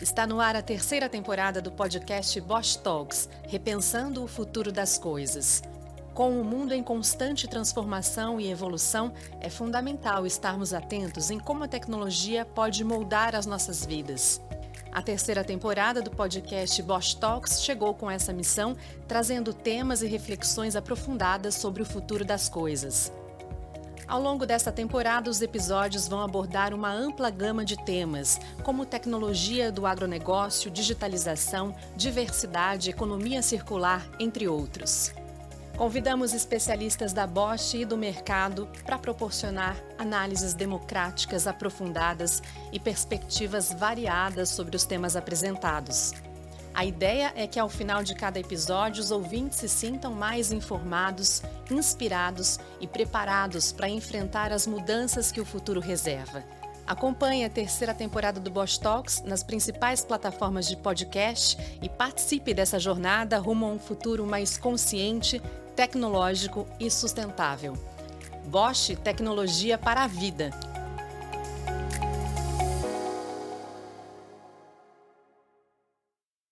Está no ar a terceira temporada do podcast Bosch Talks, repensando o futuro das coisas. Com o mundo em constante transformação e evolução, é fundamental estarmos atentos em como a tecnologia pode moldar as nossas vidas. A terceira temporada do podcast Bosch Talks chegou com essa missão, trazendo temas e reflexões aprofundadas sobre o futuro das coisas. Ao longo desta temporada, os episódios vão abordar uma ampla gama de temas, como tecnologia do agronegócio, digitalização, diversidade, economia circular, entre outros. Convidamos especialistas da Bosch e do mercado para proporcionar análises democráticas aprofundadas e perspectivas variadas sobre os temas apresentados. A ideia é que ao final de cada episódio os ouvintes se sintam mais informados, inspirados e preparados para enfrentar as mudanças que o futuro reserva. Acompanhe a terceira temporada do Bosch Talks nas principais plataformas de podcast e participe dessa jornada rumo a um futuro mais consciente, tecnológico e sustentável. Bosch Tecnologia para a Vida.